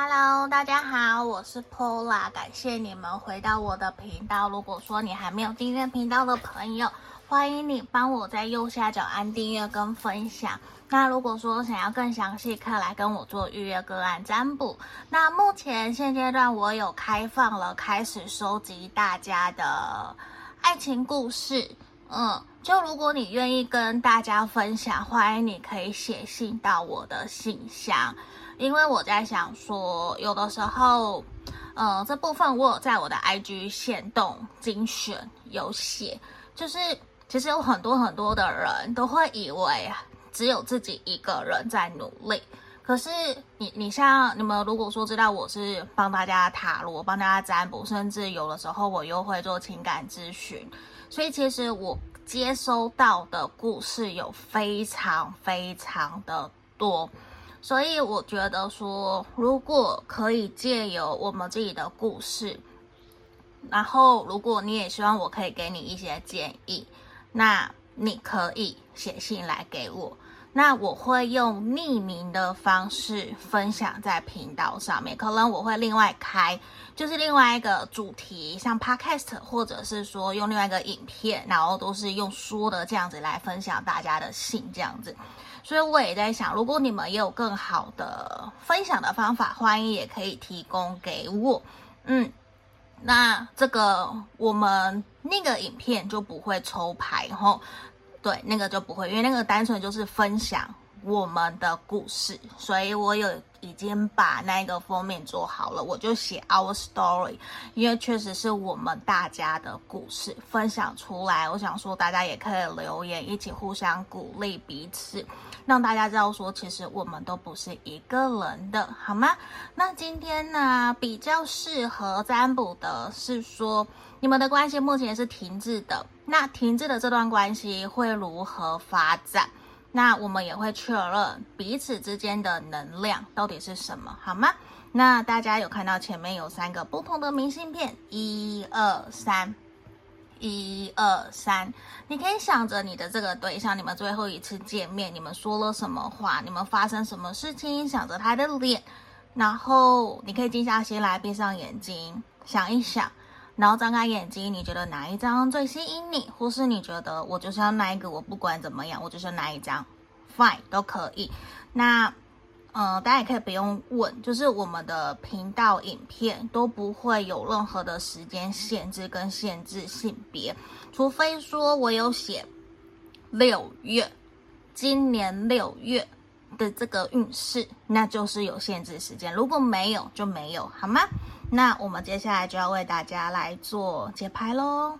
Hello，大家好，我是 Pola，感谢你们回到我的频道。如果说你还没有订阅频道的朋友，欢迎你帮我在右下角按订阅跟分享。那如果说想要更详细，可以来跟我做预约个案占卜。那目前现阶段我有开放了，开始收集大家的爱情故事。嗯，就如果你愿意跟大家分享，欢迎你可以写信到我的信箱。因为我在想说，有的时候，呃，这部分我有在我的 IG 限动精选有写，就是其实有很多很多的人都会以为只有自己一个人在努力，可是你你像你们如果说知道我是帮大家塔罗，帮大家占卜，甚至有的时候我又会做情感咨询，所以其实我接收到的故事有非常非常的多。所以我觉得说，如果可以借由我们自己的故事，然后如果你也希望我可以给你一些建议，那你可以写信来给我，那我会用匿名的方式分享在频道上面，可能我会另外开，就是另外一个主题，像 Podcast，或者是说用另外一个影片，然后都是用说的这样子来分享大家的信这样子。所以我也在想，如果你们也有更好的分享的方法，欢迎也可以提供给我。嗯，那这个我们那个影片就不会抽牌吼，对，那个就不会，因为那个单纯就是分享我们的故事，所以我有。已经把那个封面做好了，我就写 Our Story，因为确实是我们大家的故事分享出来。我想说，大家也可以留言，一起互相鼓励彼此，让大家知道说，其实我们都不是一个人的，好吗？那今天呢，比较适合占卜的是说，你们的关系目前是停滞的，那停滞的这段关系会如何发展？那我们也会确认彼此之间的能量到底是什么，好吗？那大家有看到前面有三个不同的明信片，一二三，一二三。你可以想着你的这个对象，你们最后一次见面，你们说了什么话，你们发生什么事情，想着他的脸，然后你可以静下心来，闭上眼睛想一想。然后张开眼睛，你觉得哪一张最吸引你？或是你觉得我就是要那一个？我不管怎么样，我就是要那一张，fine 都可以。那，呃，大家也可以不用问，就是我们的频道影片都不会有任何的时间限制跟限制性别，除非说我有写六月，今年六月的这个运势，那就是有限制时间。如果没有，就没有，好吗？那我们接下来就要为大家来做解牌喽。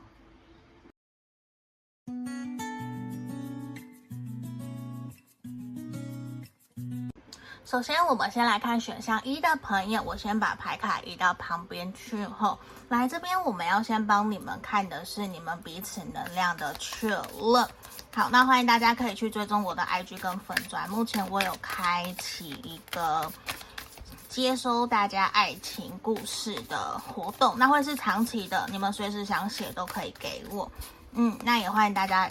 首先，我们先来看选项一的朋友，我先把牌卡移到旁边去后，来这边我们要先帮你们看的是你们彼此能量的确认。好，那欢迎大家可以去追踪我的 IG 跟粉专，目前我有开启一个。接收大家爱情故事的活动，那会是长期的，你们随时想写都可以给我。嗯，那也欢迎大家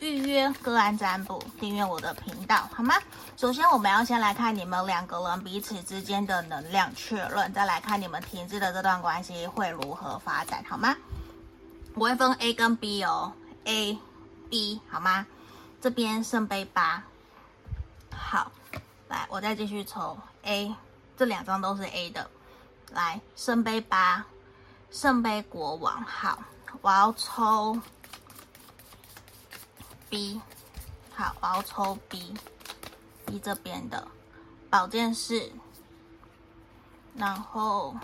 预约个案占卜，订阅我的频道，好吗？首先，我们要先来看你们两个人彼此之间的能量确认，再来看你们停滞的这段关系会如何发展，好吗？我会分 A 跟 B 哦，A、B，好吗？这边圣杯八，好，来，我再继续抽 A。这两张都是 A 的，来圣杯八，圣杯国王，好，我要抽 B，好，我要抽 B，B 这边的。宝剑四，然后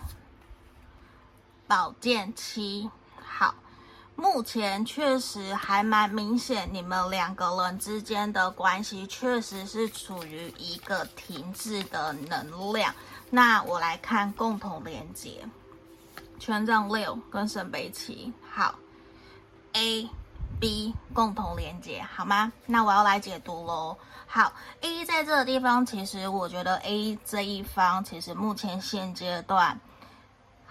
宝剑七，目前确实还蛮明显，你们两个人之间的关系确实是处于一个停滞的能量。那我来看共同连接，权杖六跟圣杯七，好，A、B 共同连接，好吗？那我要来解读喽。好，A 在这个地方，其实我觉得 A 这一方其实目前现阶段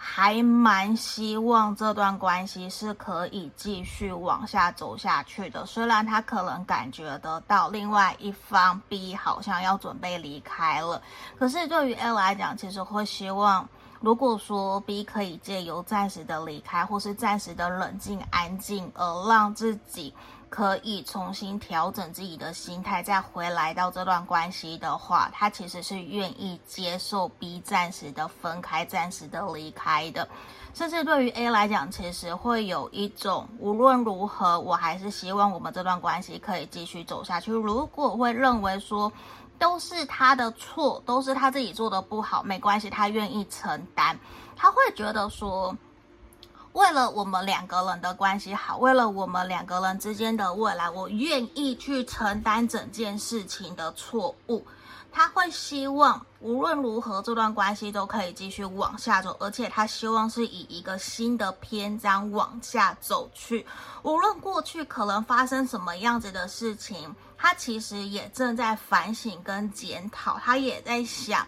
还蛮希望这段关系是可以继续往下走下去的。虽然他可能感觉得到另外一方 B 好像要准备离开了，可是对于 L 来讲，其实会希望，如果说 B 可以借由暂时的离开，或是暂时的冷静安静，而让自己。可以重新调整自己的心态，再回来到这段关系的话，他其实是愿意接受 B 暂时的分开、暂时的离开的。甚至对于 A 来讲，其实会有一种无论如何，我还是希望我们这段关系可以继续走下去。如果会认为说都是他的错，都是他自己做的不好，没关系，他愿意承担，他会觉得说。为了我们两个人的关系好，为了我们两个人之间的未来，我愿意去承担整件事情的错误。他会希望无论如何，这段关系都可以继续往下走，而且他希望是以一个新的篇章往下走去。无论过去可能发生什么样子的事情，他其实也正在反省跟检讨，他也在想。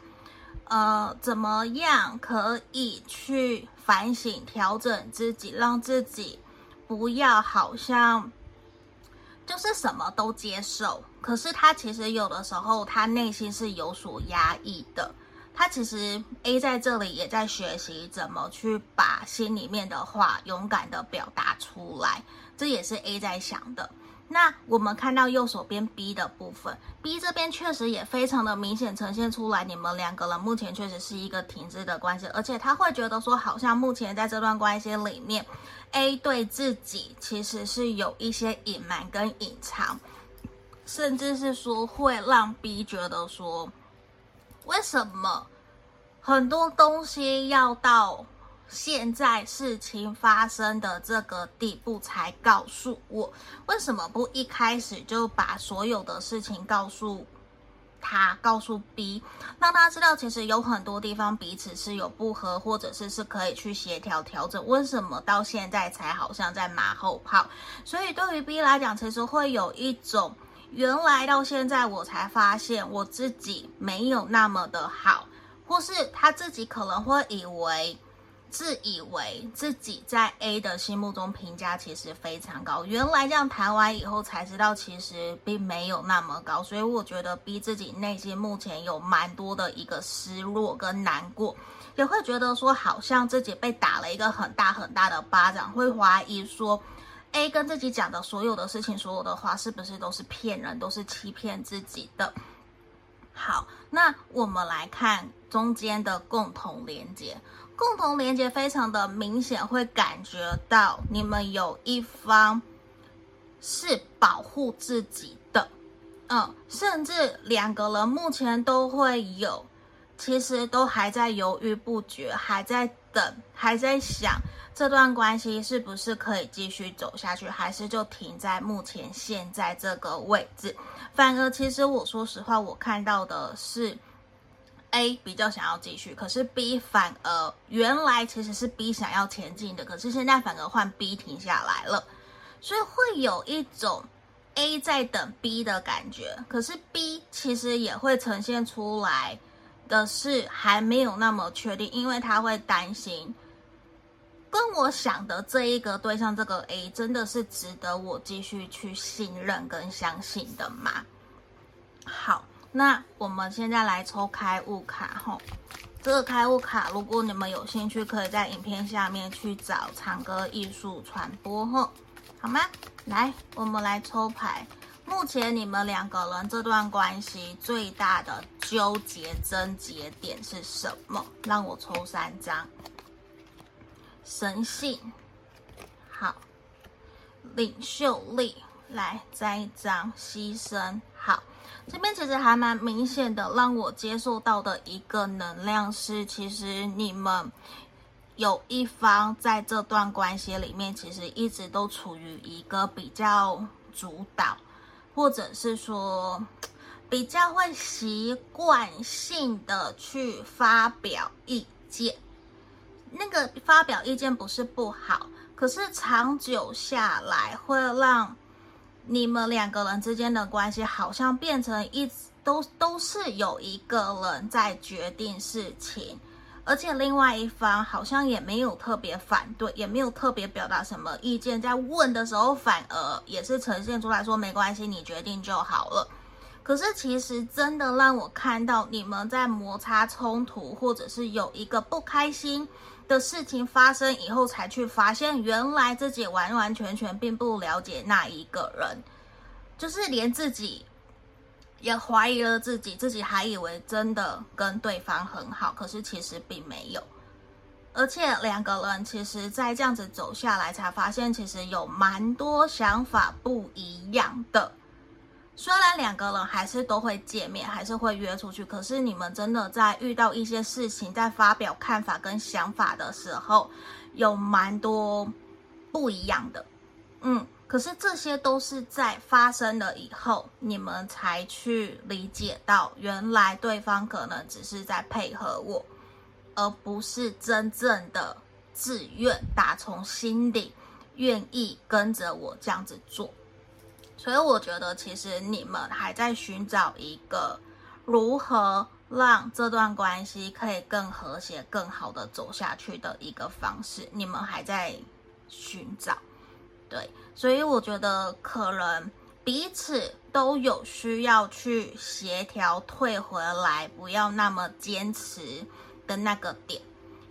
呃，怎么样可以去反省、调整自己，让自己不要好像就是什么都接受？可是他其实有的时候，他内心是有所压抑的。他其实 A 在这里也在学习怎么去把心里面的话勇敢的表达出来，这也是 A 在想的。那我们看到右手边 B 的部分，B 这边确实也非常的明显呈现出来，你们两个人目前确实是一个停滞的关系，而且他会觉得说，好像目前在这段关系里面，A 对自己其实是有一些隐瞒跟隐藏，甚至是说会让 B 觉得说，为什么很多东西要到。现在事情发生的这个地步才告诉我，为什么不一开始就把所有的事情告诉他，告诉 B，让他知道其实有很多地方彼此是有不合，或者是是可以去协调调整。为什么到现在才好像在马后炮？所以对于 B 来讲，其实会有一种原来到现在我才发现我自己没有那么的好，或是他自己可能会以为。自以为自己在 A 的心目中评价其实非常高，原来这样谈完以后才知道，其实并没有那么高。所以我觉得 B 自己内心目前有蛮多的一个失落跟难过，也会觉得说好像自己被打了一个很大很大的巴掌，会怀疑说 A 跟自己讲的所有的事情、所有的话是不是都是骗人，都是欺骗自己的。好，那我们来看中间的共同连接。共同连接非常的明显，会感觉到你们有一方是保护自己的，嗯，甚至两个人目前都会有，其实都还在犹豫不决，还在等，还在想这段关系是不是可以继续走下去，还是就停在目前现在这个位置。反而，其实我说实话，我看到的是。A 比较想要继续，可是 B 反而原来其实是 B 想要前进的，可是现在反而换 B 停下来了，所以会有一种 A 在等 B 的感觉。可是 B 其实也会呈现出来的是还没有那么确定，因为他会担心，跟我想的这一个对象，这个 A 真的是值得我继续去信任跟相信的吗？好。那我们现在来抽开悟卡吼，这个开悟卡，如果你们有兴趣，可以在影片下面去找长歌艺术传播吼，好吗？来，我们来抽牌。目前你们两个人这段关系最大的纠结症结点是什么？让我抽三张。神性，好，领袖力，来再一张牺牲，这边其实还蛮明显的，让我接受到的一个能量是，其实你们有一方在这段关系里面，其实一直都处于一个比较主导，或者是说比较会习惯性的去发表意见。那个发表意见不是不好，可是长久下来会让。你们两个人之间的关系好像变成一直都都是有一个人在决定事情，而且另外一方好像也没有特别反对，也没有特别表达什么意见，在问的时候反而也是呈现出来说没关系，你决定就好了。可是其实真的让我看到你们在摩擦冲突，或者是有一个不开心的事情发生以后，才去发现原来自己完完全全并不了解那一个人，就是连自己也怀疑了自己，自己还以为真的跟对方很好，可是其实并没有。而且两个人其实，在这样子走下来，才发现其实有蛮多想法不一样的。虽然两个人还是都会见面，还是会约出去，可是你们真的在遇到一些事情，在发表看法跟想法的时候，有蛮多不一样的。嗯，可是这些都是在发生了以后，你们才去理解到，原来对方可能只是在配合我，而不是真正的自愿，打从心里愿意跟着我这样子做。所以我觉得，其实你们还在寻找一个如何让这段关系可以更和谐、更好的走下去的一个方式。你们还在寻找，对，所以我觉得可能彼此都有需要去协调，退回来，不要那么坚持的那个点。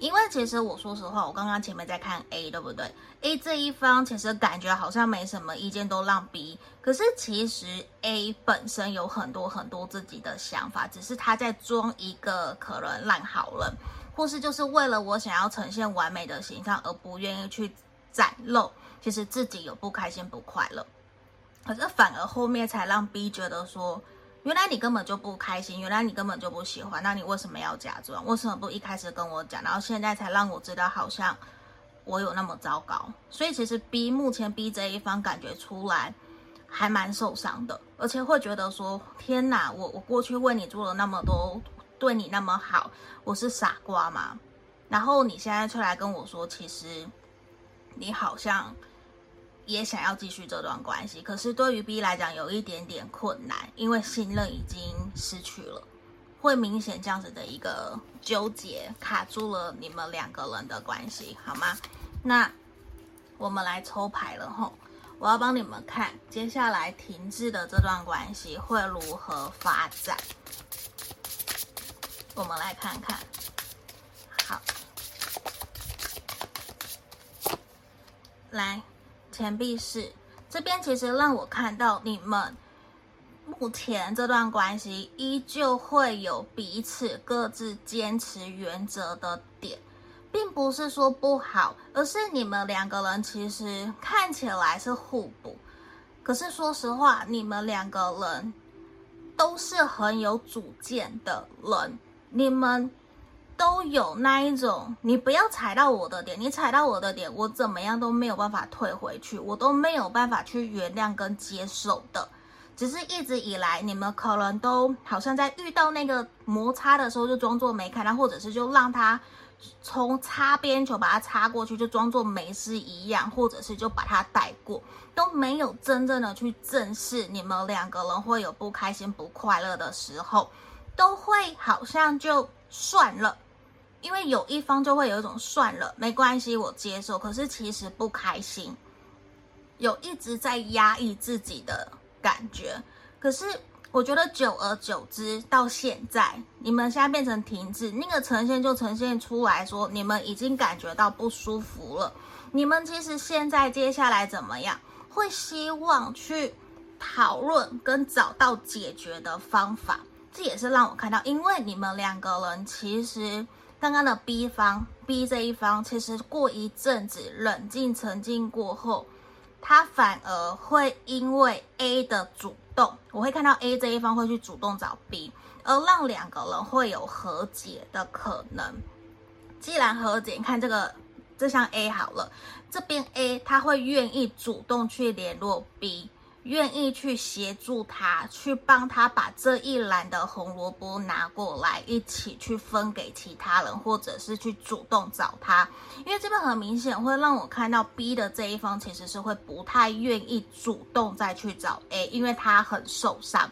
因为其实我说实话，我刚刚前面在看 A，对不对？A 这一方其实感觉好像没什么意见，都让 B。可是其实 A 本身有很多很多自己的想法，只是他在装一个可能烂好人，或是就是为了我想要呈现完美的形象而不愿意去展露，其实自己有不开心不快乐。可是反而后面才让 B 觉得说。原来你根本就不开心，原来你根本就不喜欢，那你为什么要假装？为什么不一开始跟我讲，然后现在才让我知道好像我有那么糟糕？所以其实 B 目前 B 这一方感觉出来还蛮受伤的，而且会觉得说：天哪，我我过去为你做了那么多，对你那么好，我是傻瓜吗？然后你现在出来跟我说，其实你好像。也想要继续这段关系，可是对于 B 来讲有一点点困难，因为信任已经失去了，会明显这样子的一个纠结卡住了你们两个人的关系，好吗？那我们来抽牌了吼，我要帮你们看接下来停滞的这段关系会如何发展，我们来看看，好，来。钱币是这边其实让我看到你们目前这段关系依旧会有彼此各自坚持原则的点，并不是说不好，而是你们两个人其实看起来是互补，可是说实话，你们两个人都是很有主见的人，你们。都有。那一种，你不要踩到我的点，你踩到我的点，我怎么样都没有办法退回去，我都没有办法去原谅跟接受的。只是一直以来，你们可能都好像在遇到那个摩擦的时候，就装作没看到，或者是就让他从擦边球把它擦过去，就装作没事一样，或者是就把它带过，都没有真正的去正视你们两个人会有不开心、不快乐的时候，都会好像就算了。因为有一方就会有一种算了，没关系，我接受。可是其实不开心，有一直在压抑自己的感觉。可是我觉得久而久之，到现在你们现在变成停滞，那个呈现就呈现出来说，你们已经感觉到不舒服了。你们其实现在接下来怎么样？会希望去讨论跟找到解决的方法。这也是让我看到，因为你们两个人其实。刚刚的 B 方，B 这一方，其实过一阵子冷静沉静过后，他反而会因为 A 的主动，我会看到 A 这一方会去主动找 B，而让两个人会有和解的可能。既然和解，你看这个，这项 A 好了，这边 A 他会愿意主动去联络 B。愿意去协助他，去帮他把这一篮的红萝卜拿过来，一起去分给其他人，或者是去主动找他。因为这边很明显会让我看到 B 的这一方其实是会不太愿意主动再去找 A，因为他很受伤。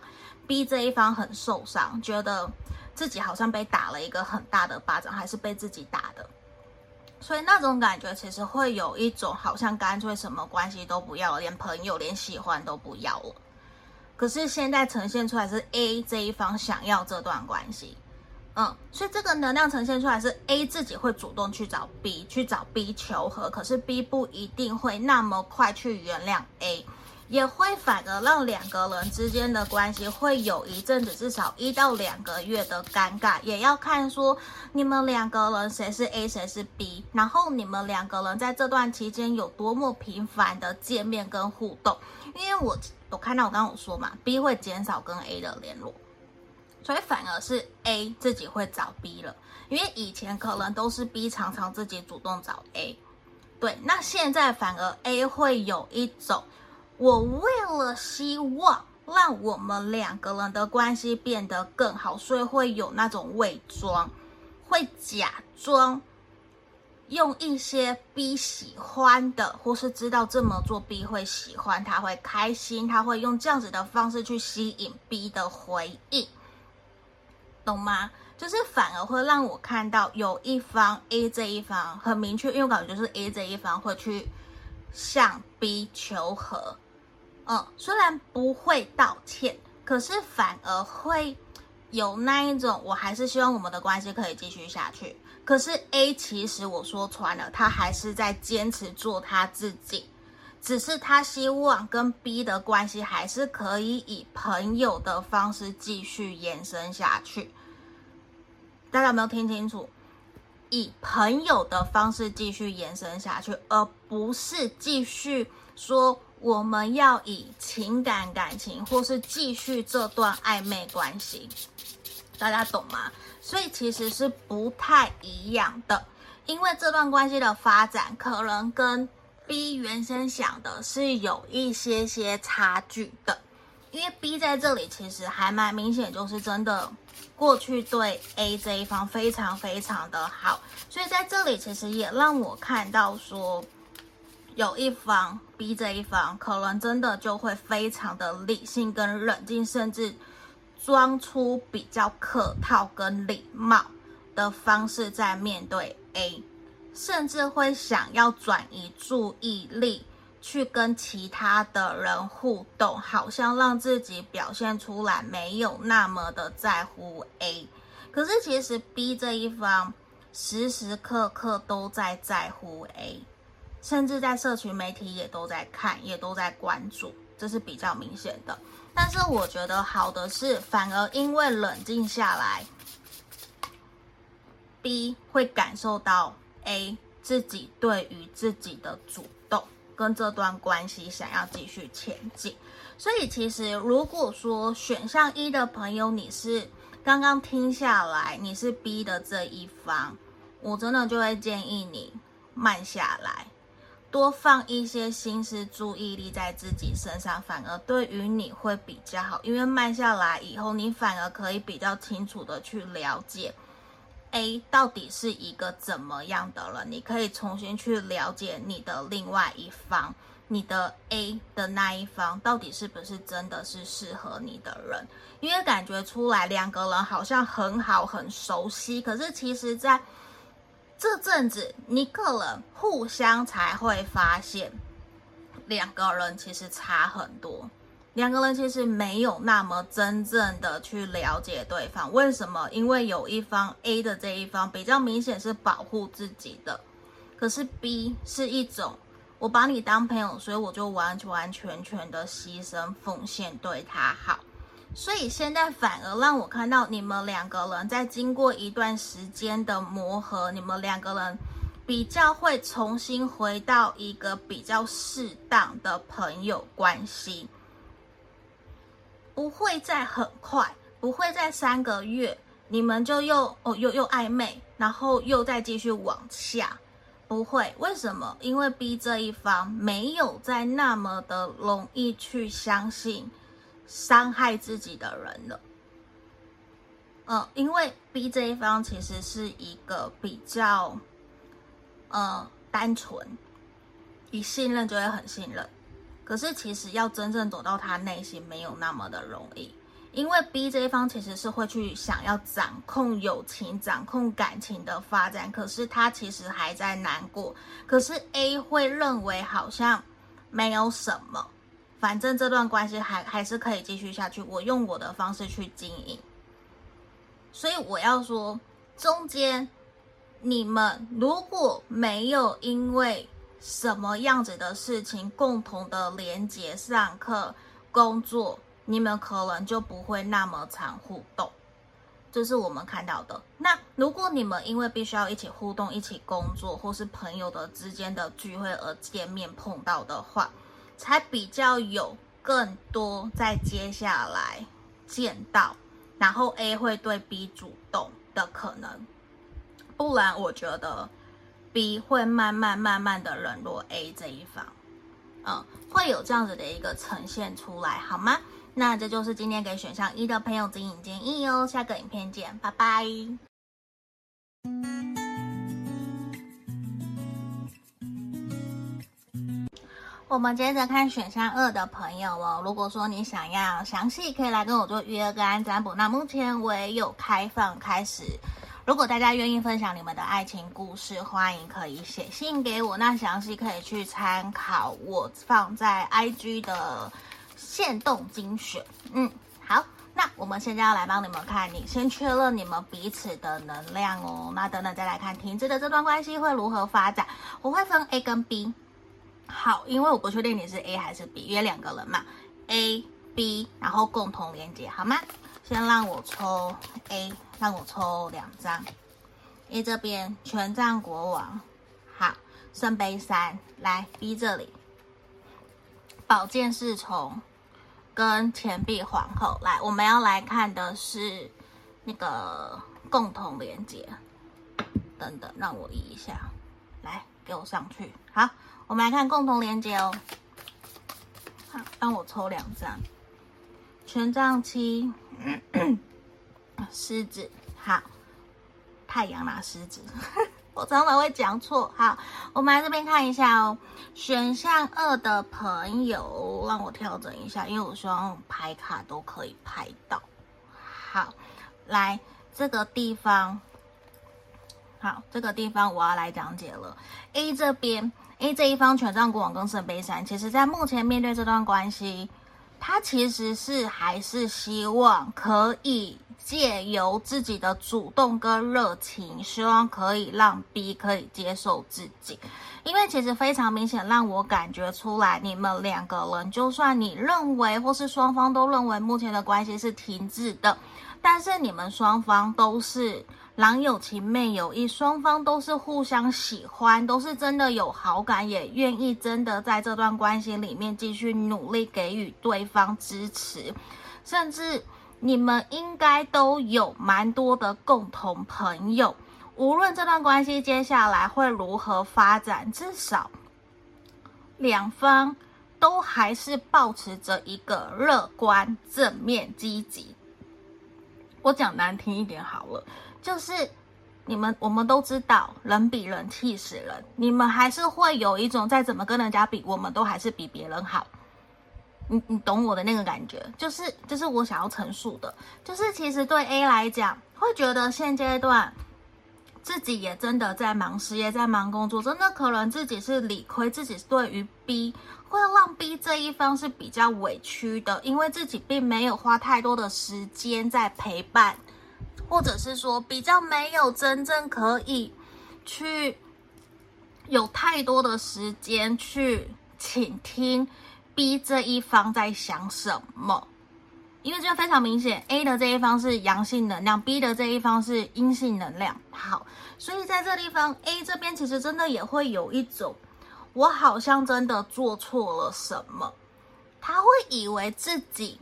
B 这一方很受伤，觉得自己好像被打了一个很大的巴掌，还是被自己打的。所以那种感觉其实会有一种好像干脆什么关系都不要了，连朋友、连喜欢都不要了。可是现在呈现出来是 A 这一方想要这段关系，嗯，所以这个能量呈现出来是 A 自己会主动去找 B，去找 B 求和，可是 B 不一定会那么快去原谅 A。也会反而让两个人之间的关系会有一阵子，至少一到两个月的尴尬，也要看说你们两个人谁是 A 谁是 B，然后你们两个人在这段期间有多么频繁的见面跟互动。因为我我看到我刚刚有说嘛，B 会减少跟 A 的联络，所以反而是 A 自己会找 B 了，因为以前可能都是 B 常常自己主动找 A，对，那现在反而 A 会有一种。我为了希望让我们两个人的关系变得更好，所以会有那种伪装，会假装用一些 B 喜欢的，或是知道这么做 B 会喜欢，他会开心，他会用这样子的方式去吸引 B 的回应，懂吗？就是反而会让我看到有一方 A 这一方很明确，因为我感觉就是 A 这一方会去向 B 求和。嗯，虽然不会道歉，可是反而会有那一种，我还是希望我们的关系可以继续下去。可是 A 其实我说穿了，他还是在坚持做他自己，只是他希望跟 B 的关系还是可以以朋友的方式继续延伸下去。大家有没有听清楚？以朋友的方式继续延伸下去，而不是继续说。我们要以情感感情，或是继续这段暧昧关系，大家懂吗？所以其实是不太一样的，因为这段关系的发展可能跟 B 原先想的是有一些些差距的，因为 B 在这里其实还蛮明显，就是真的过去对 A 这一方非常非常的好，所以在这里其实也让我看到说。有一方 B 这一方，可能真的就会非常的理性跟冷静，甚至装出比较客套跟礼貌的方式在面对 A，甚至会想要转移注意力去跟其他的人互动，好像让自己表现出来没有那么的在乎 A。可是其实 B 这一方时时刻刻都在在乎 A。甚至在社群媒体也都在看，也都在关注，这是比较明显的。但是我觉得好的是，反而因为冷静下来，B 会感受到 A 自己对于自己的主动跟这段关系想要继续前进。所以其实如果说选项一的朋友，你是刚刚听下来，你是 B 的这一方，我真的就会建议你慢下来。多放一些心思、注意力在自己身上，反而对于你会比较好。因为慢下来以后，你反而可以比较清楚的去了解 A 到底是一个怎么样的人。你可以重新去了解你的另外一方，你的 A 的那一方到底是不是真的是适合你的人？因为感觉出来两个人好像很好、很熟悉，可是其实，在这阵子，你可能互相才会发现，两个人其实差很多。两个人其实没有那么真正的去了解对方。为什么？因为有一方 A 的这一方比较明显是保护自己的，可是 B 是一种我把你当朋友，所以我就完完全全的牺牲奉献对他好。所以现在反而让我看到你们两个人在经过一段时间的磨合，你们两个人比较会重新回到一个比较适当的朋友关系，不会再很快，不会在三个月你们就又哦又又暧昧，然后又再继续往下，不会。为什么？因为 B 这一方没有再那么的容易去相信。伤害自己的人了，嗯，因为 B 这一方其实是一个比较，呃，单纯，一信任就会很信任，可是其实要真正走到他内心没有那么的容易，因为 B 这一方其实是会去想要掌控友情、掌控感情的发展，可是他其实还在难过。可是 A 会认为好像没有什么，反正这段关系还还是可以继续下去，我用我的方式去经营。所以我要说，中间你们如果没有因为什么样子的事情共同的连接、上课、工作。你们可能就不会那么常互动，这是我们看到的。那如果你们因为必须要一起互动、一起工作，或是朋友的之间的聚会而见面碰到的话，才比较有更多在接下来见到，然后 A 会对 B 主动的可能。不然，我觉得 B 会慢慢慢慢的冷落 A 这一方，嗯，会有这样子的一个呈现出来，好吗？那这就是今天给选项一的朋友指引建议哦，下个影片见，拜拜。我们接着看选项二的朋友哦，如果说你想要详细，可以来跟我做预约个案占卜。那目前我也有开放开始，如果大家愿意分享你们的爱情故事，欢迎可以写信给我。那详细可以去参考我放在 IG 的。限动精选，嗯，好，那我们现在要来帮你们看，你先确认你们彼此的能量哦。那等等再来看停滞的这段关系会如何发展。我会分 A 跟 B，好，因为我不确定你是 A 还是 B，约两个人嘛，A、B，然后共同连接，好吗？先让我抽 A，让我抽两张，A 这边权杖国王，好，圣杯三，来 B 这里，宝剑侍从。跟钱币皇后来，我们要来看的是那个共同连接。等等，让我移一下，来给我上去。好，我们来看共同连接哦。好，帮我抽两张，权杖七，狮子。好，太阳啦，狮子。我常常会讲错，好，我们来这边看一下哦。选项二的朋友，让我调整一下，因为我希望牌卡都可以拍到。好，来这个地方，好，这个地方我要来讲解了。A 这边，A 这一方权杖国王跟圣杯三，其实在目前面对这段关系，他其实是还是希望可以。借由自己的主动跟热情，希望可以让 B 可以接受自己，因为其实非常明显，让我感觉出来，你们两个人，就算你认为或是双方都认为目前的关系是停滞的，但是你们双方都是郎有情妹有意，双方都是互相喜欢，都是真的有好感，也愿意真的在这段关系里面继续努力给予对方支持，甚至。你们应该都有蛮多的共同朋友，无论这段关系接下来会如何发展，至少两方都还是保持着一个乐观、正面、积极。我讲难听一点好了，就是你们我们都知道，人比人气死人，你们还是会有一种再怎么跟人家比，我们都还是比别人好。你你懂我的那个感觉，就是就是我想要陈述的，就是其实对 A 来讲，会觉得现阶段自己也真的在忙事业，在忙工作，真的可能自己是理亏，自己对于 B 会让 B 这一方是比较委屈的，因为自己并没有花太多的时间在陪伴，或者是说比较没有真正可以去有太多的时间去倾听。B 这一方在想什么？因为这非常明显，A 的这一方是阳性能量，B 的这一方是阴性能量。好，所以在这地方，A 这边其实真的也会有一种，我好像真的做错了什么。他会以为自己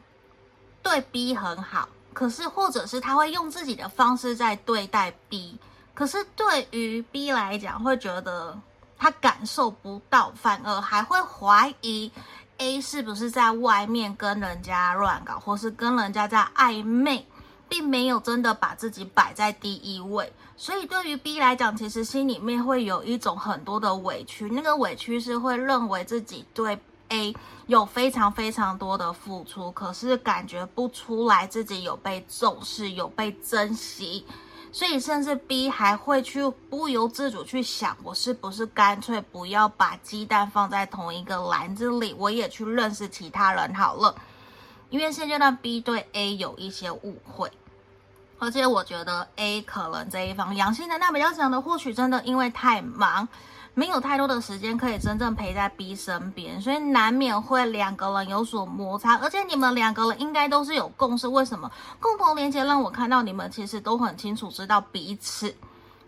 对 B 很好，可是或者是他会用自己的方式在对待 B，可是对于 B 来讲，会觉得他感受不到，反而还会怀疑。A 是不是在外面跟人家乱搞，或是跟人家在暧昧，并没有真的把自己摆在第一位。所以对于 B 来讲，其实心里面会有一种很多的委屈，那个委屈是会认为自己对 A 有非常非常多的付出，可是感觉不出来自己有被重视、有被珍惜，所以甚至 B 还会去不由自主去想，我是不是干脆不要把鸡蛋放在同一个篮子里，我也去认识其他人好了。因为现阶段 B 对 A 有一些误会。而且我觉得 A 可能这一方阳性能量比较强的，或许真的因为太忙，没有太多的时间可以真正陪在 B 身边，所以难免会两个人有所摩擦。而且你们两个人应该都是有共识，为什么？共同连接让我看到你们其实都很清楚知道彼此，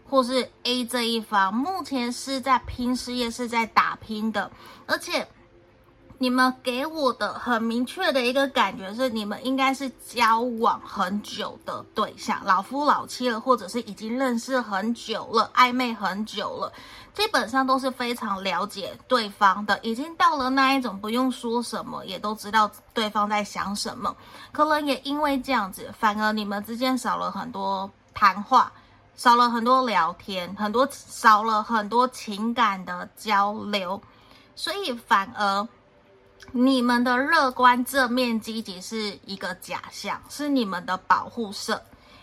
或是 A 这一方目前是在拼事业，是在打拼的，而且。你们给我的很明确的一个感觉是，你们应该是交往很久的对象，老夫老妻了，或者是已经认识很久了，暧昧很久了，基本上都是非常了解对方的，已经到了那一种不用说什么，也都知道对方在想什么。可能也因为这样子，反而你们之间少了很多谈话，少了很多聊天，很多少了很多情感的交流，所以反而。你们的乐观、正面、积极是一个假象，是你们的保护色。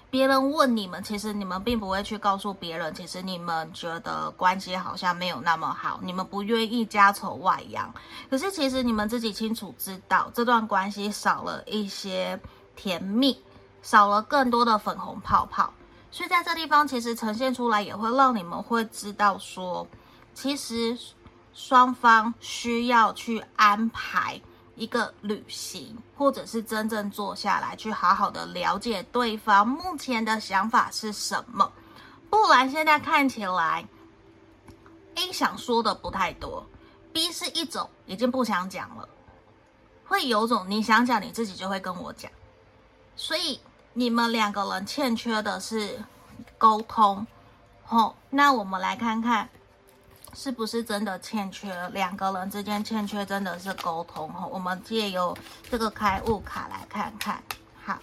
别人问你们，其实你们并不会去告诉别人，其实你们觉得关系好像没有那么好，你们不愿意家丑外扬。可是其实你们自己清楚知道，这段关系少了一些甜蜜，少了更多的粉红泡泡。所以在这地方，其实呈现出来也会让你们会知道说，其实。双方需要去安排一个旅行，或者是真正坐下来去好好的了解对方目前的想法是什么。不然现在看起来，A 想说的不太多，B 是一种已经不想讲了，会有种你想讲你自己就会跟我讲，所以你们两个人欠缺的是沟通。好，那我们来看看。是不是真的欠缺两个人之间欠缺真的是沟通？我们借由这个开悟卡来看看。好，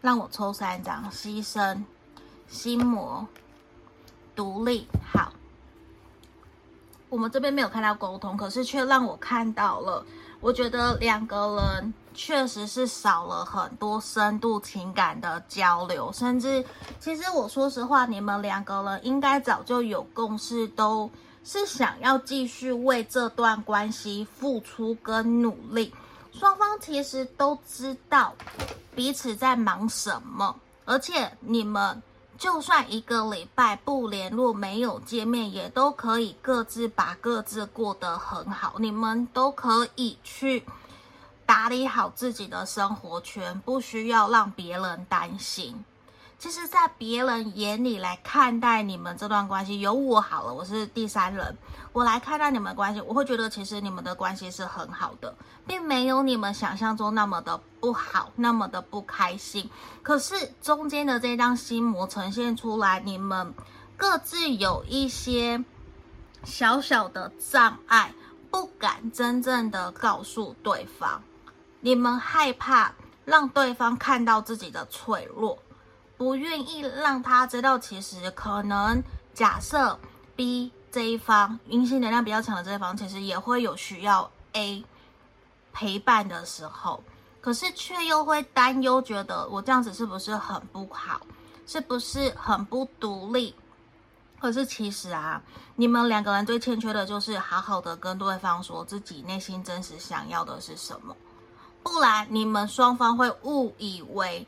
让我抽三张：牺牲、心魔、独立。好，我们这边没有看到沟通，可是却让我看到了。我觉得两个人确实是少了很多深度情感的交流，甚至其实我说实话，你们两个人应该早就有共识都。是想要继续为这段关系付出跟努力，双方其实都知道彼此在忙什么，而且你们就算一个礼拜不联络、没有见面，也都可以各自把各自过得很好，你们都可以去打理好自己的生活圈，不需要让别人担心。其实，在别人眼里来看待你们这段关系，有我好了，我是第三人，我来看待你们关系，我会觉得其实你们的关系是很好的，并没有你们想象中那么的不好，那么的不开心。可是中间的这张心魔呈现出来，你们各自有一些小小的障碍，不敢真正的告诉对方，你们害怕让对方看到自己的脆弱。不愿意让他知道，其实可能假设 B 这一方阴性能量比较强的这一方，其实也会有需要 A 陪伴的时候，可是却又会担忧，觉得我这样子是不是很不好，是不是很不独立？可是其实啊，你们两个人最欠缺的就是好好的跟对方说自己内心真实想要的是什么，不然你们双方会误以为。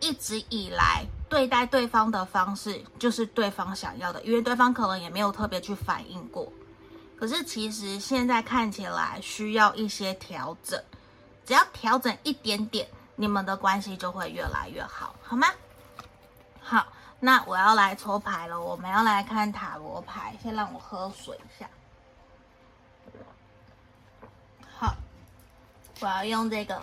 一直以来对待对方的方式就是对方想要的，因为对方可能也没有特别去反应过。可是其实现在看起来需要一些调整，只要调整一点点，你们的关系就会越来越好，好吗？好，那我要来抽牌了，我们要来看塔罗牌，先让我喝水一下。好，我要用这个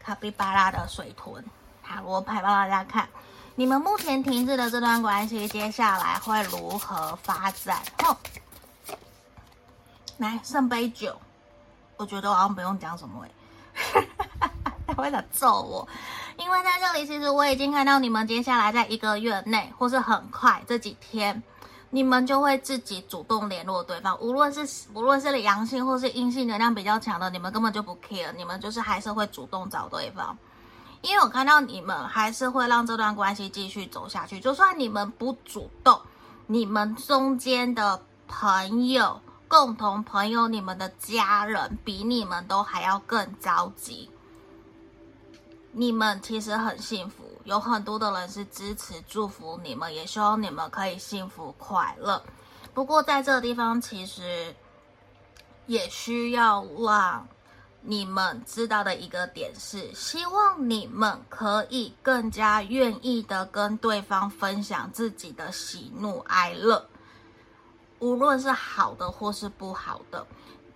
卡比巴拉的水豚。塔罗牌帮大家看，你们目前停滞的这段关系，接下来会如何发展？哦，来圣杯九，我觉得我好像不用讲什么哎，他会来揍我，因为在这里其实我已经看到你们接下来在一个月内，或是很快这几天，你们就会自己主动联络对方，无论是无论是阳性或是阴性能量比较强的，你们根本就不 care，你们就是还是会主动找对方，因为我看到你们还是会让这段关系继续走下去，就算你们不主动，你们中间的朋友、共同朋友、你们的家人比你们都还要更着急，你们其实很幸福。有很多的人是支持、祝福你们，也希望你们可以幸福快乐。不过，在这个地方，其实也需要让你们知道的一个点是，希望你们可以更加愿意的跟对方分享自己的喜怒哀乐，无论是好的或是不好的。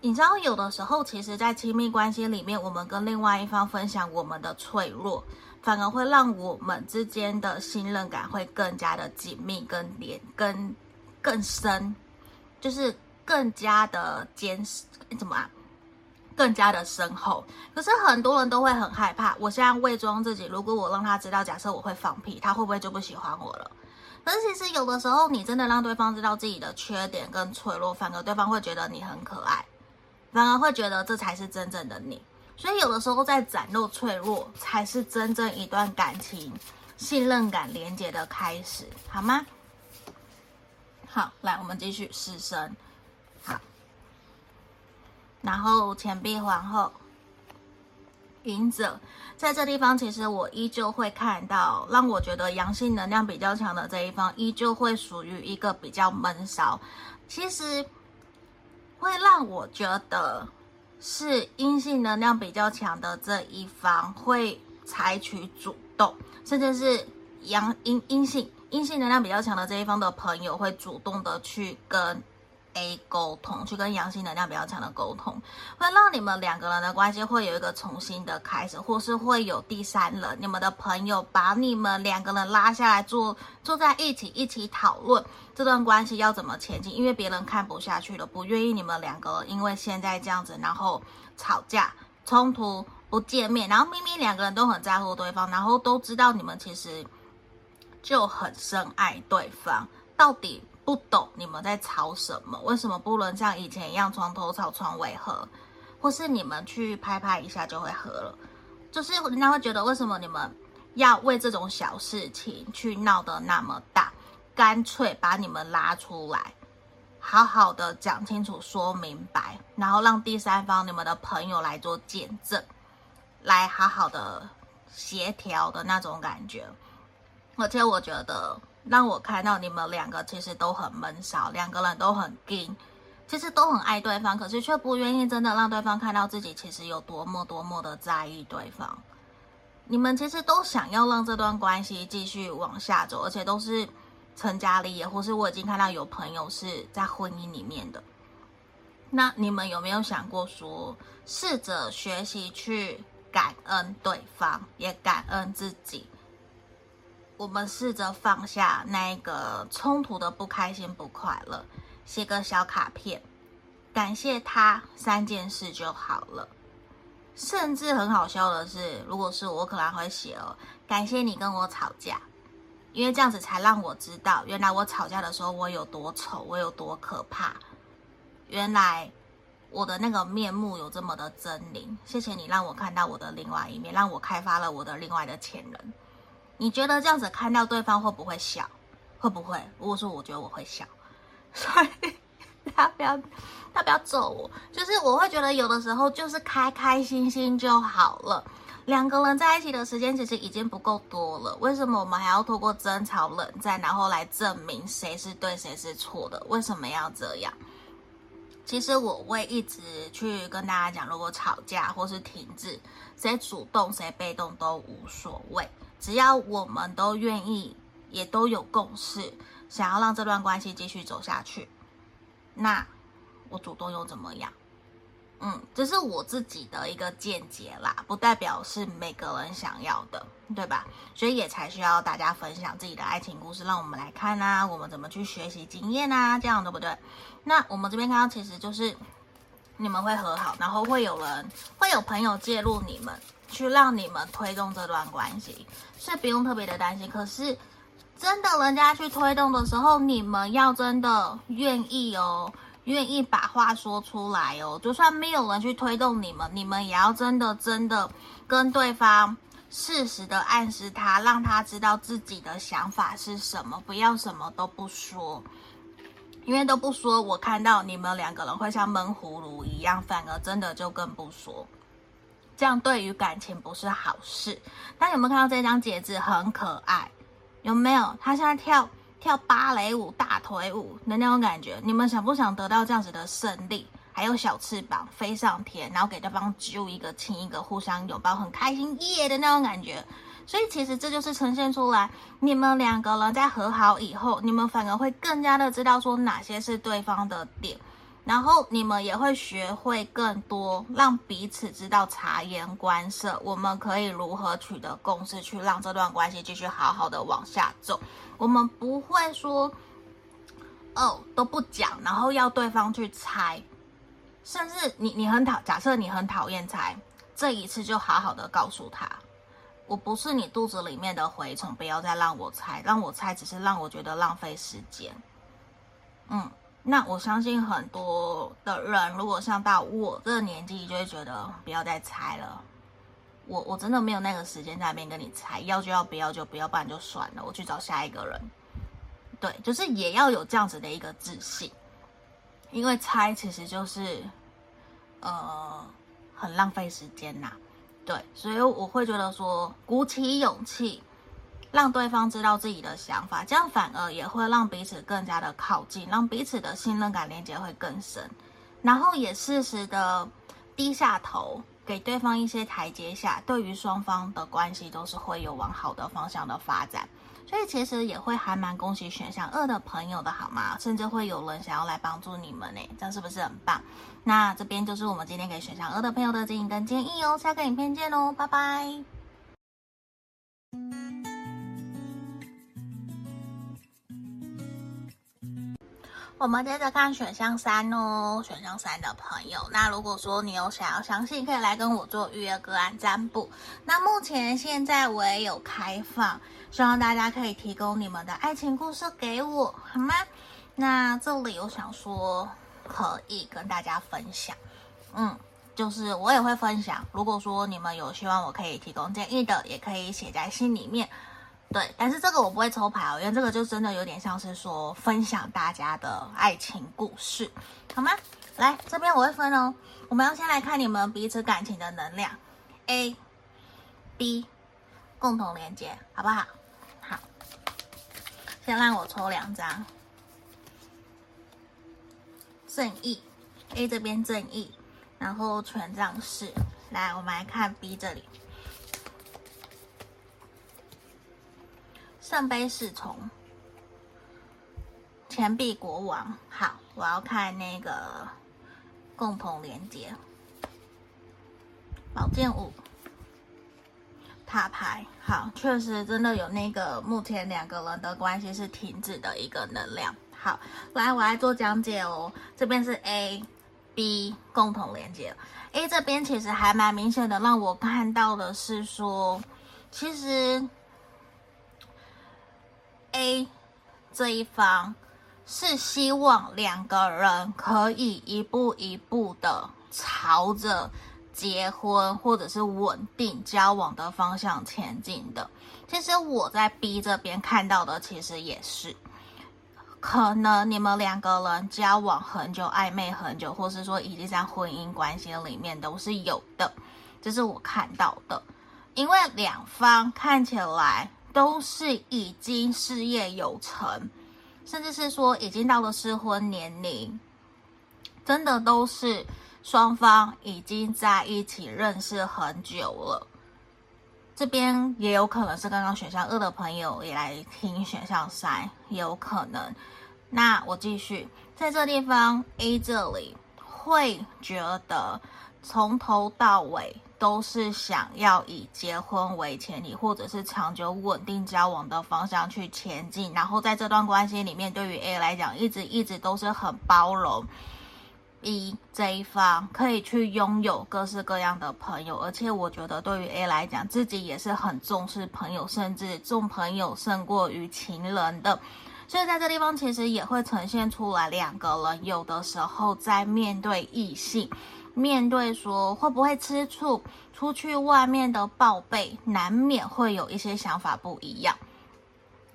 你知道，有的时候，其实，在亲密关系里面，我们跟另外一方分享我们的脆弱。反而会让我们之间的信任感会更加的紧密、跟连、跟更深，就是更加的坚实，怎么啊？更加的深厚。可是很多人都会很害怕，我现在伪装自己，如果我让他知道，假设我会放屁，他会不会就不喜欢我了？可是其实有的时候，你真的让对方知道自己的缺点跟脆弱，反而对方会觉得你很可爱，反而会觉得这才是真正的你。所以有的时候在展露脆弱，才是真正一段感情、信任感连接的开始，好吗？好，来，我们继续师生。然后钱币皇后、隐者，在这地方，其实我依旧会看到，让我觉得阳性能量比较强的这一方，依旧会属于一个比较闷骚，其实会让我觉得。是阴性能量比较强的这一方会采取主动，甚至是阳阴阴性阴性能量比较强的这一方的朋友会主动的去跟 A 沟通，去跟阳性能量比较强的沟通，会让你们两个人的关系会有一个重新的开始，或是会有第三人，你们的朋友把你们两个人拉下来坐坐在一起，一起讨论这段关系要怎么前进，因为别人看不下去了，不愿意你们两个因为现在这样子，然后吵架冲突不见面，然后明明两个人都很在乎对方，然后都知道你们其实就很深爱对方，到底。不懂你们在吵什么？为什么不能像以前一样床头吵床尾和，或是你们去拍拍一下就会和了？就是人家会觉得为什么你们要为这种小事情去闹得那么大？干脆把你们拉出来，好好的讲清楚、说明白，然后让第三方你们的朋友来做见证，来好好的协调的那种感觉。而且我觉得。让我看到你们两个其实都很闷骚，两个人都很硬，其实都很爱对方，可是却不愿意真的让对方看到自己其实有多么多么的在意对方。你们其实都想要让这段关系继续往下走，而且都是成家立业，或是我已经看到有朋友是在婚姻里面的。那你们有没有想过说，试着学习去感恩对方，也感恩自己？我们试着放下那个冲突的不开心、不快乐，写个小卡片，感谢他三件事就好了。甚至很好笑的是，如果是我，可能会写哦，感谢你跟我吵架，因为这样子才让我知道，原来我吵架的时候我有多丑，我有多可怕。原来我的那个面目有这么的狰狞。谢谢你让我看到我的另外一面，让我开发了我的另外的潜能。你觉得这样子看到对方会不会笑？会不会？如果说我觉得我会笑，所以他不要他不要揍我，就是我会觉得有的时候就是开开心心就好了。两个人在一起的时间其实已经不够多了，为什么我们还要透过争吵、冷战，然后来证明谁是对谁是错的？为什么要这样？其实我会一直去跟大家讲，如果吵架或是停滞，谁主动谁被动都无所谓。只要我们都愿意，也都有共识，想要让这段关系继续走下去，那我主动又怎么样？嗯，这是我自己的一个见解啦，不代表是每个人想要的，对吧？所以也才需要大家分享自己的爱情故事，让我们来看啊，我们怎么去学习经验啊，这样对不对？那我们这边看到，其实就是你们会和好，然后会有人，会有朋友介入你们。去让你们推动这段关系，所以不用特别的担心。可是，真的人家去推动的时候，你们要真的愿意哦，愿意把话说出来哦。就算没有人去推动你们，你们也要真的真的跟对方适时的暗示他，让他知道自己的想法是什么，不要什么都不说。因为都不说，我看到你们两个人会像闷葫芦一样，反而真的就更不说，这样对于感情不是好事。但有没有看到这张戒指很可爱？有没有？他现在跳跳芭蕾舞、大腿舞的那种感觉，你们想不想得到这样子的胜利？还有小翅膀飞上天，然后给对方揪一个、亲一个，互相拥抱，很开心耶的那种感觉。所以其实这就是呈现出来，你们两个人在和好以后，你们反而会更加的知道说哪些是对方的点，然后你们也会学会更多，让彼此知道察言观色，我们可以如何取得共识，去让这段关系继续好好的往下走。我们不会说哦都不讲，然后要对方去猜，甚至你你很讨，假设你很讨厌猜，这一次就好好的告诉他。我不是你肚子里面的蛔虫，不要再让我猜，让我猜只是让我觉得浪费时间。嗯，那我相信很多的人，如果像到我这个年纪，就会觉得不要再猜了。我我真的没有那个时间在那边跟你猜，要就要，不要就不要，不然就算了，我去找下一个人。对，就是也要有这样子的一个自信，因为猜其实就是呃很浪费时间呐。对，所以我会觉得说，鼓起勇气，让对方知道自己的想法，这样反而也会让彼此更加的靠近，让彼此的信任感连接会更深，然后也适时的低下头，给对方一些台阶下，对于双方的关系都是会有往好的方向的发展。所以其实也会还蛮恭喜选项二的朋友的好吗？甚至会有人想要来帮助你们呢，这样是不是很棒？那这边就是我们今天给选项二的朋友的建议跟建议哦。下个影片见喽，拜拜。我们接着看选项三哦，选项三的朋友，那如果说你有想要相信，可以来跟我做预约个案占卜。那目前现在我也有开放，希望大家可以提供你们的爱情故事给我，好吗？那这里我想说，可以跟大家分享，嗯，就是我也会分享。如果说你们有希望我可以提供建议的，也可以写在信里面。对，但是这个我不会抽牌哦，因为这个就真的有点像是说分享大家的爱情故事，好吗？来，这边我会分哦，我们要先来看你们彼此感情的能量，A、B，共同连接，好不好？好，先让我抽两张，正义，A 这边正义，然后权杖四，来，我们来看 B 这里。圣杯侍从，钱币国王。好，我要看那个共同连接。宝剑五，塔牌。好，确实真的有那个目前两个人的关系是停止的一个能量。好，来，我来做讲解哦。这边是 A、B 共同连接。A 这边其实还蛮明显的，让我看到的是说，其实。A 这一方是希望两个人可以一步一步的朝着结婚或者是稳定交往的方向前进的。其实我在 B 这边看到的，其实也是可能你们两个人交往很久、暧昧很久，或是说已经在婚姻关系里面都是有的，这是我看到的。因为两方看起来。都是已经事业有成，甚至是说已经到了适婚年龄，真的都是双方已经在一起认识很久了。这边也有可能是刚刚选项二的朋友也来听选项三，有可能。那我继续在这地方 A 这里会觉得从头到尾。都是想要以结婚为前提，或者是长久稳定交往的方向去前进。然后在这段关系里面，对于 A 来讲，一直一直都是很包容，B 这一方可以去拥有各式各样的朋友，而且我觉得对于 A 来讲，自己也是很重视朋友，甚至重朋友胜过于情人的。所以在这地方其实也会呈现出来，两个人有的时候在面对异性，面对说会不会吃醋，出去外面的报备，难免会有一些想法不一样。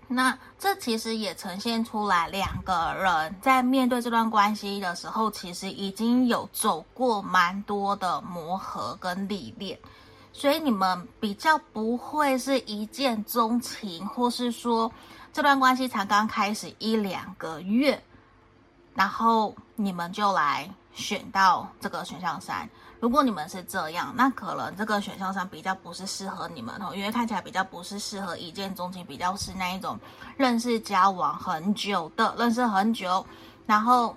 那这其实也呈现出来，两个人在面对这段关系的时候，其实已经有走过蛮多的磨合跟历练，所以你们比较不会是一见钟情，或是说这段关系才刚开始一两个月，然后你们就来选到这个选项三。如果你们是这样，那可能这个选项上比较不是适合你们哦，因为看起来比较不是适合一见钟情，比较是那一种认识交往很久的，认识很久，然后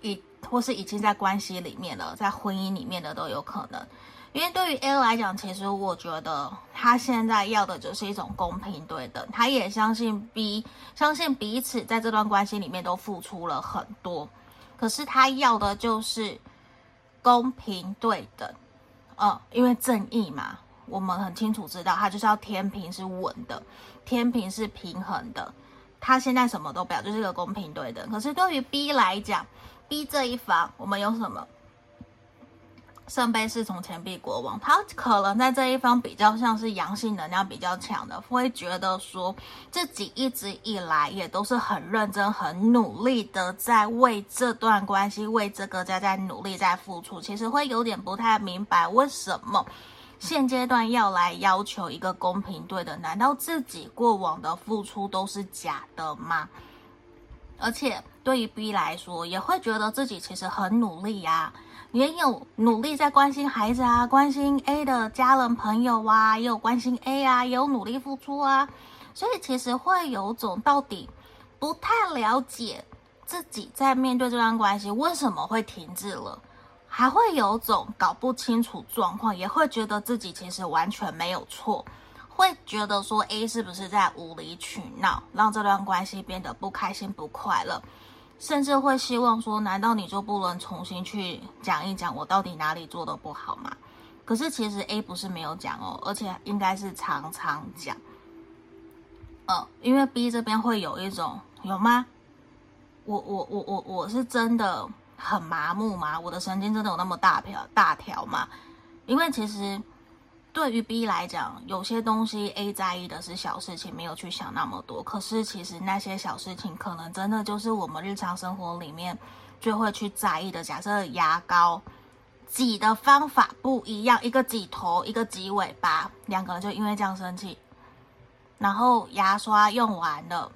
已或是已经在关系里面了，在婚姻里面的都有可能。因为对于 A 来讲，其实我觉得他现在要的就是一种公平对等，他也相信 B，相信彼此在这段关系里面都付出了很多，可是他要的就是。公平对等，嗯，因为正义嘛，我们很清楚知道，他就是要天平是稳的，天平是平衡的。他现在什么都不要，就是一个公平对等。可是对于 B 来讲，B 这一方，我们有什么？圣杯侍从钱币国王，他可能在这一方比较像是阳性能量比较强的，会觉得说自己一直以来也都是很认真、很努力的在为这段关系、为这个家在努力、在付出。其实会有点不太明白，为什么现阶段要来要求一个公平对的？难道自己过往的付出都是假的吗？而且对于 B 来说，也会觉得自己其实很努力呀、也有努力在关心孩子啊，关心 A 的家人朋友啊，也有关心 A 啊，也有努力付出啊，所以其实会有种到底不太了解自己在面对这段关系为什么会停滞了，还会有种搞不清楚状况，也会觉得自己其实完全没有错，会觉得说 A 是不是在无理取闹，让这段关系变得不开心不快乐。甚至会希望说，难道你就不能重新去讲一讲我到底哪里做的不好吗？可是其实 A 不是没有讲哦，而且应该是常常讲。呃，因为 B 这边会有一种有吗？我我我我我是真的很麻木吗？我的神经真的有那么大条大条吗？因为其实。对于 B 来讲，有些东西 A 在意的是小事情，没有去想那么多。可是其实那些小事情，可能真的就是我们日常生活里面最会去在意的。假设牙膏挤的方法不一样，一个挤头，一个挤尾巴，两个人就因为这样生气。然后牙刷用完了，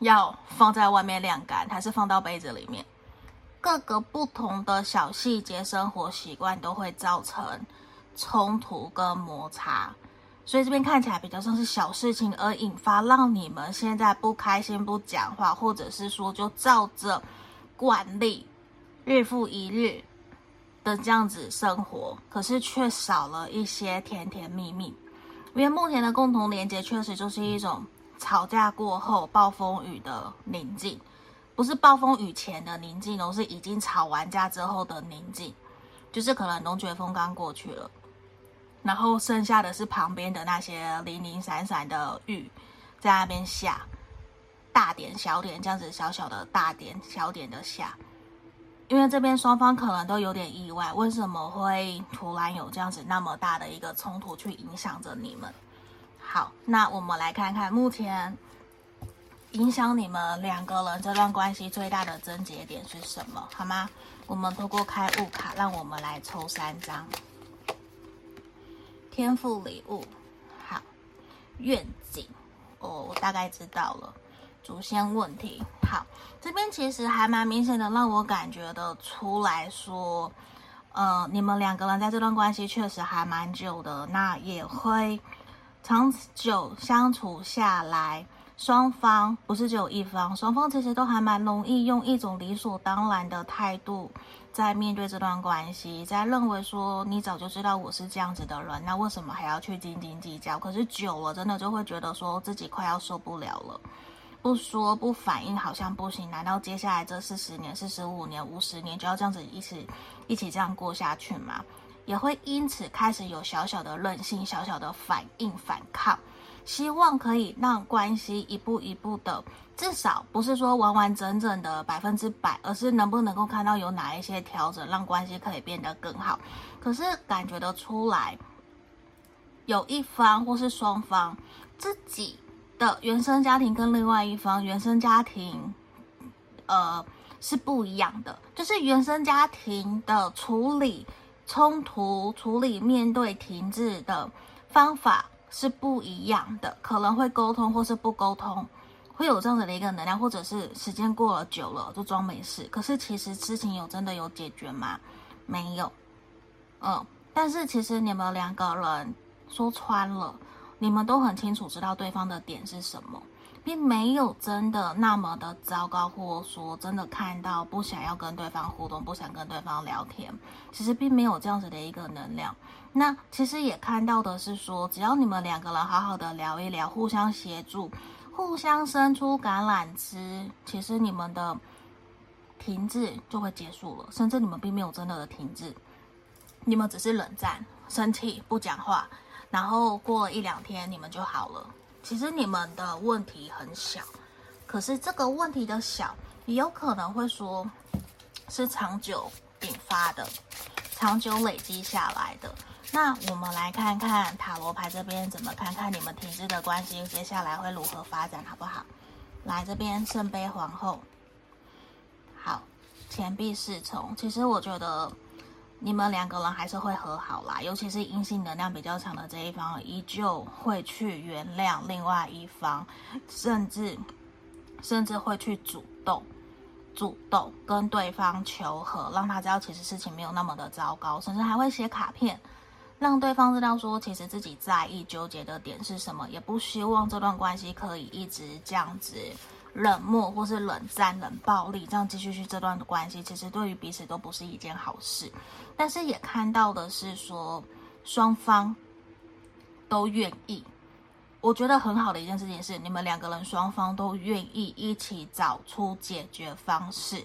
要放在外面晾干，还是放到杯子里面？各个不同的小细节，生活习惯都会造成。冲突跟摩擦，所以这边看起来比较像是小事情而引发，让你们现在不开心、不讲话，或者是说就照着惯例日复一日的这样子生活，可是却少了一些甜甜蜜蜜。因为目前的共同连接确实就是一种吵架过后暴风雨的宁静，不是暴风雨前的宁静，而是已经吵完架之后的宁静，就是可能龙卷风刚过去了。然后剩下的是旁边的那些零零散散的雨，在那边下，大点小点这样子，小小的大点小点的下。因为这边双方可能都有点意外，为什么会突然有这样子那么大的一个冲突去影响着你们？好，那我们来看看目前影响你们两个人这段关系最大的症结点是什么？好吗？我们透过开悟卡，让我们来抽三张。天赋礼物，好，愿景，哦，我大概知道了。祖先问题，好，这边其实还蛮明显的，让我感觉的出来说，呃，你们两个人在这段关系确实还蛮久的，那也会长久相处下来，双方不是只有一方，双方其实都还蛮容易用一种理所当然的态度。在面对这段关系，在认为说你早就知道我是这样子的人，那为什么还要去斤斤计较？可是久了，真的就会觉得说自己快要受不了了。不说不反应好像不行，难道接下来这四十年、四十五年、五十年就要这样子一起一起这样过下去吗？也会因此开始有小小的任性、小小的反应、反抗，希望可以让关系一步一步的，至少不是说完完整整的百分之百，而是能不能够看到有哪一些调整，让关系可以变得更好。可是感觉得出来，有一方或是双方自己的原生家庭跟另外一方原生家庭，呃，是不一样的，就是原生家庭的处理。冲突处理、面对停滞的方法是不一样的，可能会沟通或是不沟通，会有这样子的一个能量，或者是时间过了久了就装没事。可是其实事情有真的有解决吗？没有。嗯，但是其实你们两个人说穿了，你们都很清楚知道对方的点是什么。并没有真的那么的糟糕，或说真的看到不想要跟对方互动，不想跟对方聊天，其实并没有这样子的一个能量。那其实也看到的是说，只要你们两个人好好的聊一聊，互相协助，互相伸出橄榄枝，其实你们的停滞就会结束了，甚至你们并没有真的的停滞，你们只是冷战、生气、不讲话，然后过了一两天，你们就好了。其实你们的问题很小，可是这个问题的小，也有可能会说是长久引发的，长久累积下来的。那我们来看看塔罗牌这边怎么看看你们停滞的关系，接下来会如何发展，好不好？来这边圣杯皇后，好，钱币侍从。其实我觉得。你们两个人还是会和好啦，尤其是阴性能量比较强的这一方，依旧会去原谅另外一方，甚至甚至会去主动主动跟对方求和，让他知道其实事情没有那么的糟糕，甚至还会写卡片，让对方知道说其实自己在意纠结的点是什么，也不希望这段关系可以一直这样子。冷漠或是冷战、冷暴力，这样继续去这段关系，其实对于彼此都不是一件好事。但是也看到的是说，双方都愿意，我觉得很好的一件事情是，你们两个人双方都愿意一起找出解决方式，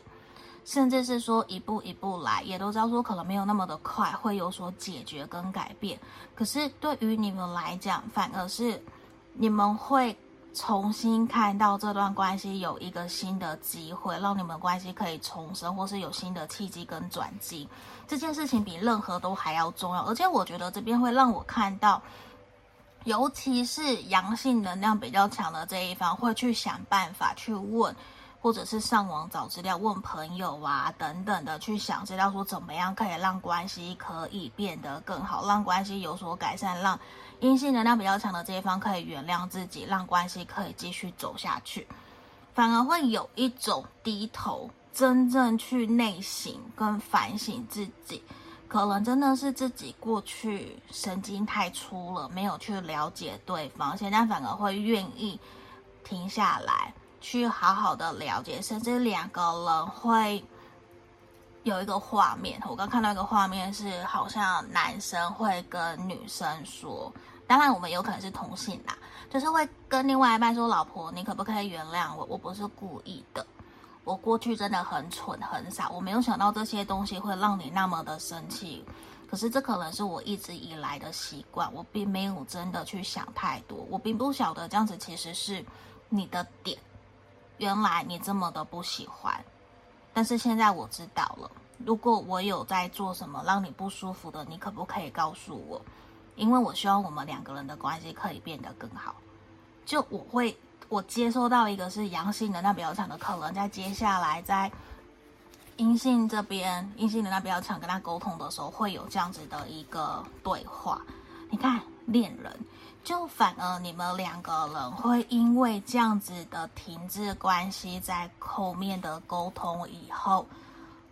甚至是说一步一步来，也都知道说可能没有那么的快会有所解决跟改变。可是对于你们来讲，反而是你们会。重新看到这段关系有一个新的机会，让你们关系可以重生，或是有新的契机跟转机。这件事情比任何都还要重要，而且我觉得这边会让我看到，尤其是阳性能量比较强的这一方，会去想办法去问，或者是上网找资料，问朋友啊等等的，去想知道说怎么样可以让关系可以变得更好，让关系有所改善，让。阴性能量比较强的这一方可以原谅自己，让关系可以继续走下去，反而会有一种低头，真正去内省跟反省自己，可能真的是自己过去神经太粗了，没有去了解对方，现在反而会愿意停下来，去好好的了解，甚至两个人会有一个画面，我刚看到一个画面是，好像男生会跟女生说。当然，我们有可能是同性啦，就是会跟另外一半说：“老婆，你可不可以原谅我？我不是故意的，我过去真的很蠢很傻，我没有想到这些东西会让你那么的生气。可是这可能是我一直以来的习惯，我并没有真的去想太多，我并不晓得这样子其实是你的点。原来你这么的不喜欢，但是现在我知道了。如果我有在做什么让你不舒服的，你可不可以告诉我？”因为我希望我们两个人的关系可以变得更好，就我会我接收到一个是阳性能量比较强的客人，在接下来在阴性这边阴性能量比较强跟他沟通的时候，会有这样子的一个对话。你看恋人，就反而你们两个人会因为这样子的停滞关系，在后面的沟通以后，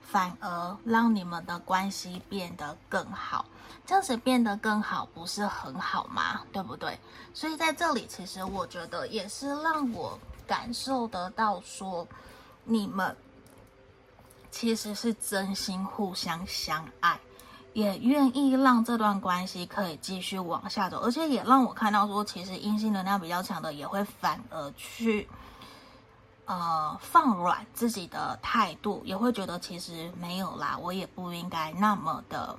反而让你们的关系变得更好。这样子变得更好，不是很好吗？对不对？所以在这里，其实我觉得也是让我感受得到，说你们其实是真心互相相爱，也愿意让这段关系可以继续往下走，而且也让我看到说，其实阴性能量比较强的也会反而去呃放软自己的态度，也会觉得其实没有啦，我也不应该那么的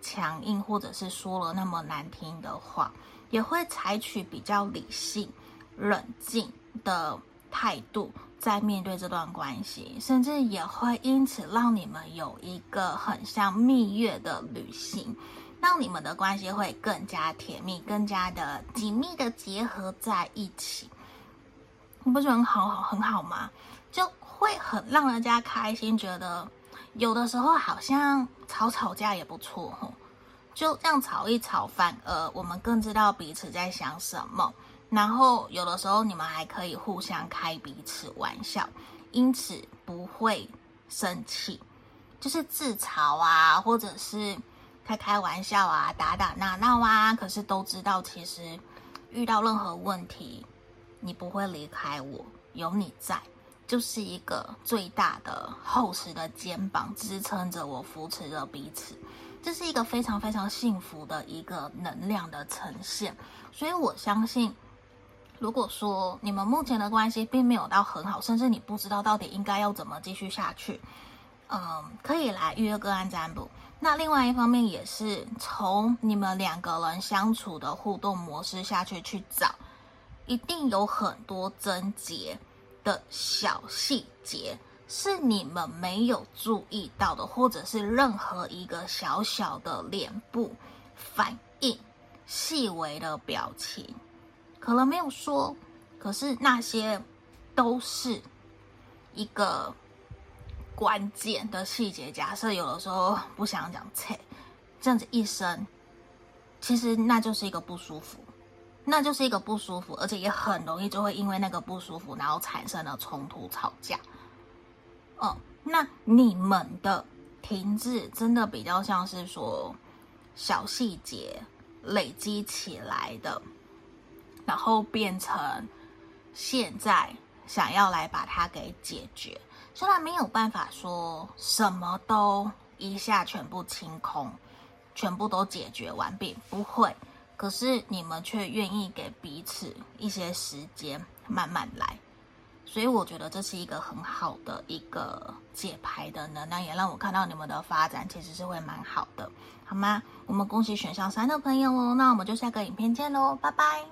强硬，或者是说了那么难听的话，也会采取比较理性、冷静的态度在面对这段关系，甚至也会因此让你们有一个很像蜜月的旅行。让你们的关系会更加甜蜜，更加的紧密的结合在一起，你不觉得很好好很好吗？就会很让人家开心，觉得有的时候好像吵吵架也不错吼，就这样吵一吵，反而我们更知道彼此在想什么。然后有的时候你们还可以互相开彼此玩笑，因此不会生气，就是自嘲啊，或者是。开开玩笑啊，打打闹闹啊，可是都知道，其实遇到任何问题，你不会离开我，有你在，就是一个最大的厚实的肩膀支撑着我，扶持着彼此，这是一个非常非常幸福的一个能量的呈现。所以我相信，如果说你们目前的关系并没有到很好，甚至你不知道到底应该要怎么继续下去，嗯，可以来预约个案占卜。那另外一方面也是从你们两个人相处的互动模式下去去找，一定有很多症结的小细节是你们没有注意到的，或者是任何一个小小的脸部反应、细微的表情，可能没有说，可是那些都是一个。关键的细节，假设有的时候不想讲切，这样子一生，其实那就是一个不舒服，那就是一个不舒服，而且也很容易就会因为那个不舒服，然后产生了冲突吵架。哦，那你们的停滞真的比较像是说小细节累积起来的，然后变成现在想要来把它给解决。虽然没有办法说什么都一下全部清空，全部都解决完毕，不会。可是你们却愿意给彼此一些时间，慢慢来。所以我觉得这是一个很好的一个解牌的能量，也让我看到你们的发展其实是会蛮好的，好吗？我们恭喜选项三的朋友哦，那我们就下个影片见喽，拜拜。